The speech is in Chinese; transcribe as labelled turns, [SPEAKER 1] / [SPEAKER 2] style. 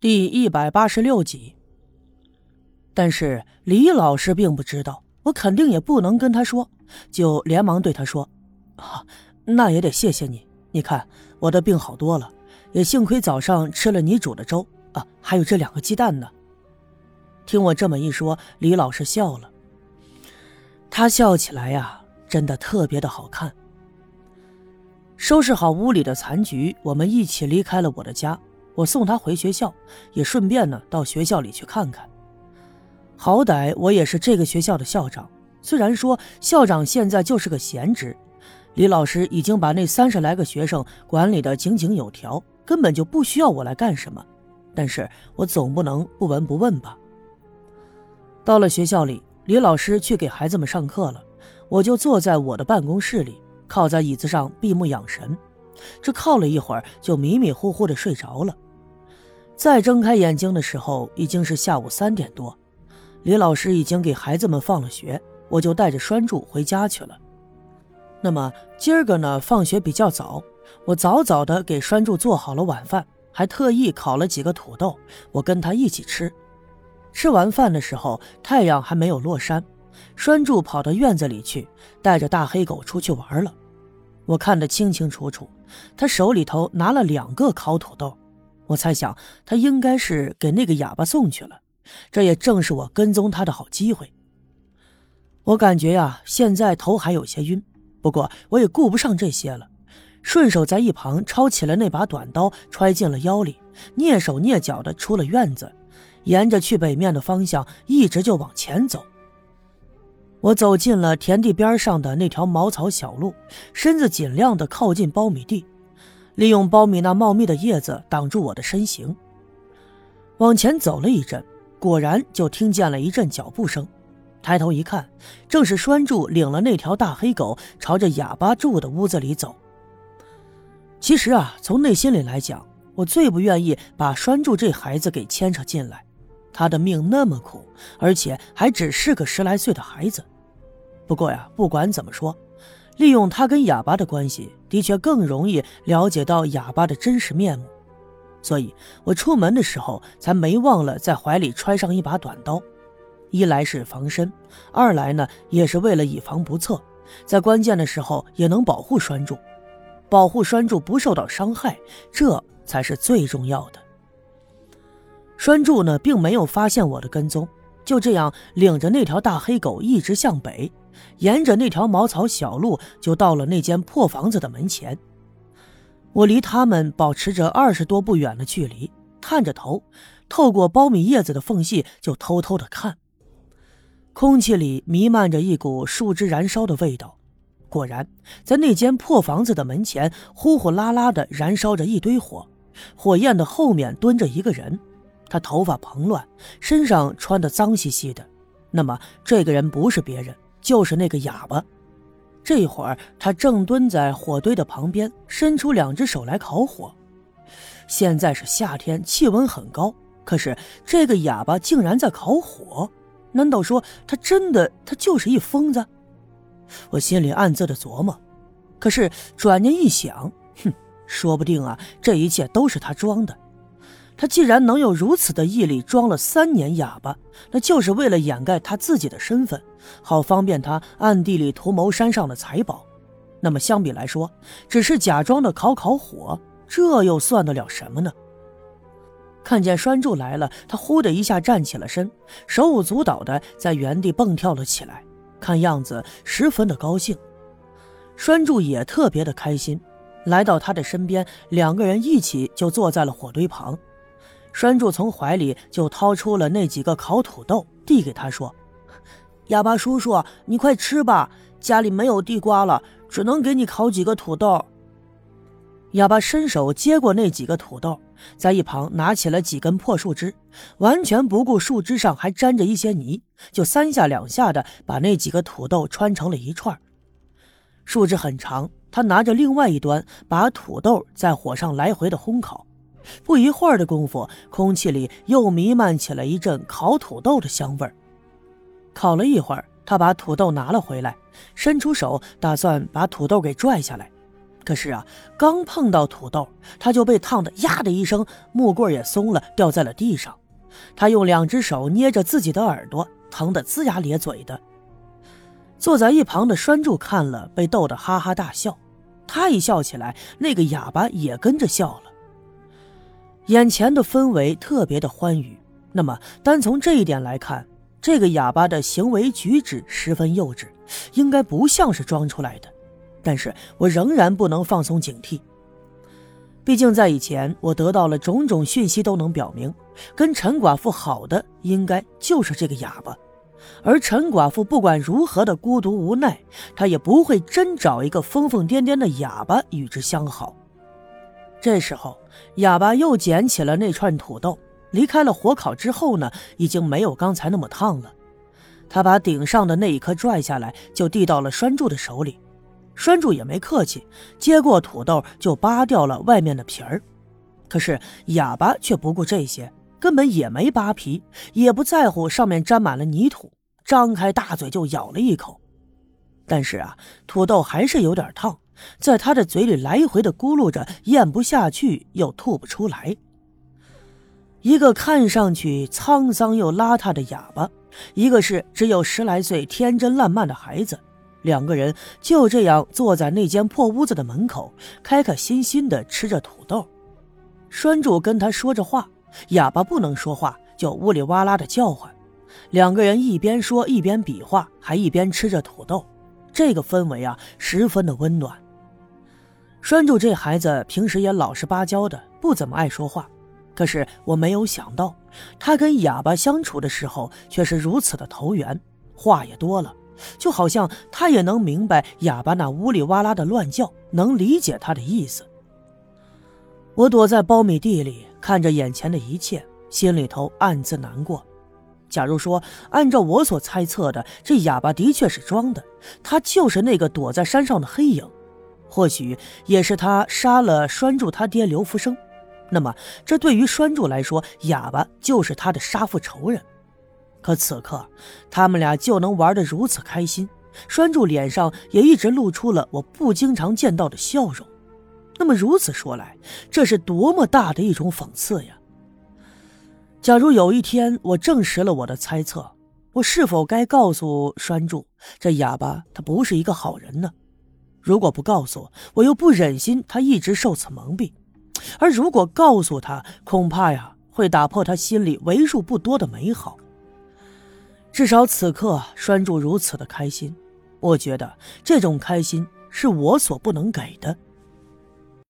[SPEAKER 1] 第一百八十六集。但是李老师并不知道，我肯定也不能跟他说，就连忙对他说：“啊，那也得谢谢你。你看我的病好多了，也幸亏早上吃了你煮的粥啊，还有这两个鸡蛋呢。”听我这么一说，李老师笑了。他笑起来呀，真的特别的好看。收拾好屋里的残局，我们一起离开了我的家。我送他回学校，也顺便呢到学校里去看看。好歹我也是这个学校的校长，虽然说校长现在就是个闲职，李老师已经把那三十来个学生管理的井井有条，根本就不需要我来干什么。但是我总不能不闻不问吧。到了学校里，李老师去给孩子们上课了，我就坐在我的办公室里，靠在椅子上闭目养神。这靠了一会儿，就迷迷糊糊的睡着了。再睁开眼睛的时候，已经是下午三点多。李老师已经给孩子们放了学，我就带着栓柱回家去了。那么今儿个呢，放学比较早，我早早的给栓柱做好了晚饭，还特意烤了几个土豆，我跟他一起吃。吃完饭的时候，太阳还没有落山，栓柱跑到院子里去，带着大黑狗出去玩了。我看得清清楚楚，他手里头拿了两个烤土豆。我猜想他应该是给那个哑巴送去了，这也正是我跟踪他的好机会。我感觉呀，现在头还有些晕，不过我也顾不上这些了，顺手在一旁抄起了那把短刀，揣进了腰里，蹑手蹑脚的出了院子，沿着去北面的方向一直就往前走。我走进了田地边上的那条茅草小路，身子尽量的靠近苞米地。利用苞米那茂密的叶子挡住我的身形，往前走了一阵，果然就听见了一阵脚步声。抬头一看，正是栓柱领了那条大黑狗朝着哑巴住的屋子里走。其实啊，从内心里来讲，我最不愿意把栓柱这孩子给牵扯进来。他的命那么苦，而且还只是个十来岁的孩子。不过呀，不管怎么说。利用他跟哑巴的关系，的确更容易了解到哑巴的真实面目，所以我出门的时候才没忘了在怀里揣上一把短刀，一来是防身，二来呢也是为了以防不测，在关键的时候也能保护栓柱，保护栓柱不受到伤害，这才是最重要的。栓柱呢并没有发现我的跟踪，就这样领着那条大黑狗一直向北。沿着那条茅草小路，就到了那间破房子的门前。我离他们保持着二十多步远的距离，探着头，透过苞米叶子的缝隙，就偷偷的看。空气里弥漫着一股树枝燃烧的味道。果然，在那间破房子的门前，呼呼啦啦的燃烧着一堆火，火焰的后面蹲着一个人，他头发蓬乱，身上穿的脏兮兮的。那么，这个人不是别人。就是那个哑巴，这会儿他正蹲在火堆的旁边，伸出两只手来烤火。现在是夏天，气温很高，可是这个哑巴竟然在烤火，难道说他真的他就是一疯子？我心里暗自的琢磨，可是转念一想，哼，说不定啊，这一切都是他装的。他既然能有如此的毅力，装了三年哑巴，那就是为了掩盖他自己的身份，好方便他暗地里图谋山上的财宝。那么相比来说，只是假装的烤烤火，这又算得了什么呢？看见栓柱来了，他呼的一下站起了身，手舞足蹈的在原地蹦跳了起来，看样子十分的高兴。栓柱也特别的开心，来到他的身边，两个人一起就坐在了火堆旁。栓柱从怀里就掏出了那几个烤土豆，递给他说：“哑巴叔叔，你快吃吧，家里没有地瓜了，只能给你烤几个土豆。”哑巴伸手接过那几个土豆，在一旁拿起了几根破树枝，完全不顾树枝上还沾着一些泥，就三下两下的把那几个土豆穿成了一串。树枝很长，他拿着另外一端，把土豆在火上来回的烘烤。不一会儿的功夫，空气里又弥漫起了一阵烤土豆的香味儿。烤了一会儿，他把土豆拿了回来，伸出手打算把土豆给拽下来。可是啊，刚碰到土豆，他就被烫的呀的一声，木棍也松了，掉在了地上。他用两只手捏着自己的耳朵，疼得龇牙咧嘴的。坐在一旁的栓柱看了，被逗得哈哈大笑。他一笑起来，那个哑巴也跟着笑了。眼前的氛围特别的欢愉。那么，单从这一点来看，这个哑巴的行为举止十分幼稚，应该不像是装出来的。但是我仍然不能放松警惕。毕竟在以前，我得到了种种讯息，都能表明，跟陈寡妇好的应该就是这个哑巴。而陈寡妇不管如何的孤独无奈，她也不会真找一个疯疯癫癫的哑巴与之相好。这时候，哑巴又捡起了那串土豆，离开了火烤之后呢，已经没有刚才那么烫了。他把顶上的那一颗拽下来，就递到了栓柱的手里。栓柱也没客气，接过土豆就扒掉了外面的皮儿。可是哑巴却不顾这些，根本也没扒皮，也不在乎上面沾满了泥土，张开大嘴就咬了一口。但是啊，土豆还是有点烫，在他的嘴里来回的咕噜着，咽不下去又吐不出来。一个看上去沧桑又邋遢的哑巴，一个是只有十来岁天真烂漫的孩子。两个人就这样坐在那间破屋子的门口，开开心心的吃着土豆。栓柱跟他说着话，哑巴不能说话，就呜里哇啦的叫唤。两个人一边说一边比划，还一边吃着土豆。这个氛围啊，十分的温暖。栓柱这孩子平时也老实巴交的，不怎么爱说话。可是我没有想到，他跟哑巴相处的时候却是如此的投缘，话也多了。就好像他也能明白哑巴那呜里哇啦的乱叫，能理解他的意思。我躲在苞米地里，看着眼前的一切，心里头暗自难过。假如说按照我所猜测的，这哑巴的确是装的，他就是那个躲在山上的黑影，或许也是他杀了拴住他爹刘福生。那么，这对于拴柱来说，哑巴就是他的杀父仇人。可此刻，他们俩就能玩得如此开心，栓柱脸上也一直露出了我不经常见到的笑容。那么如此说来，这是多么大的一种讽刺呀！假如有一天我证实了我的猜测，我是否该告诉栓柱，这哑巴他不是一个好人呢？如果不告诉，我我又不忍心他一直受此蒙蔽；而如果告诉他，恐怕呀会打破他心里为数不多的美好。至少此刻，拴住如此的开心，我觉得这种开心是我所不能给的。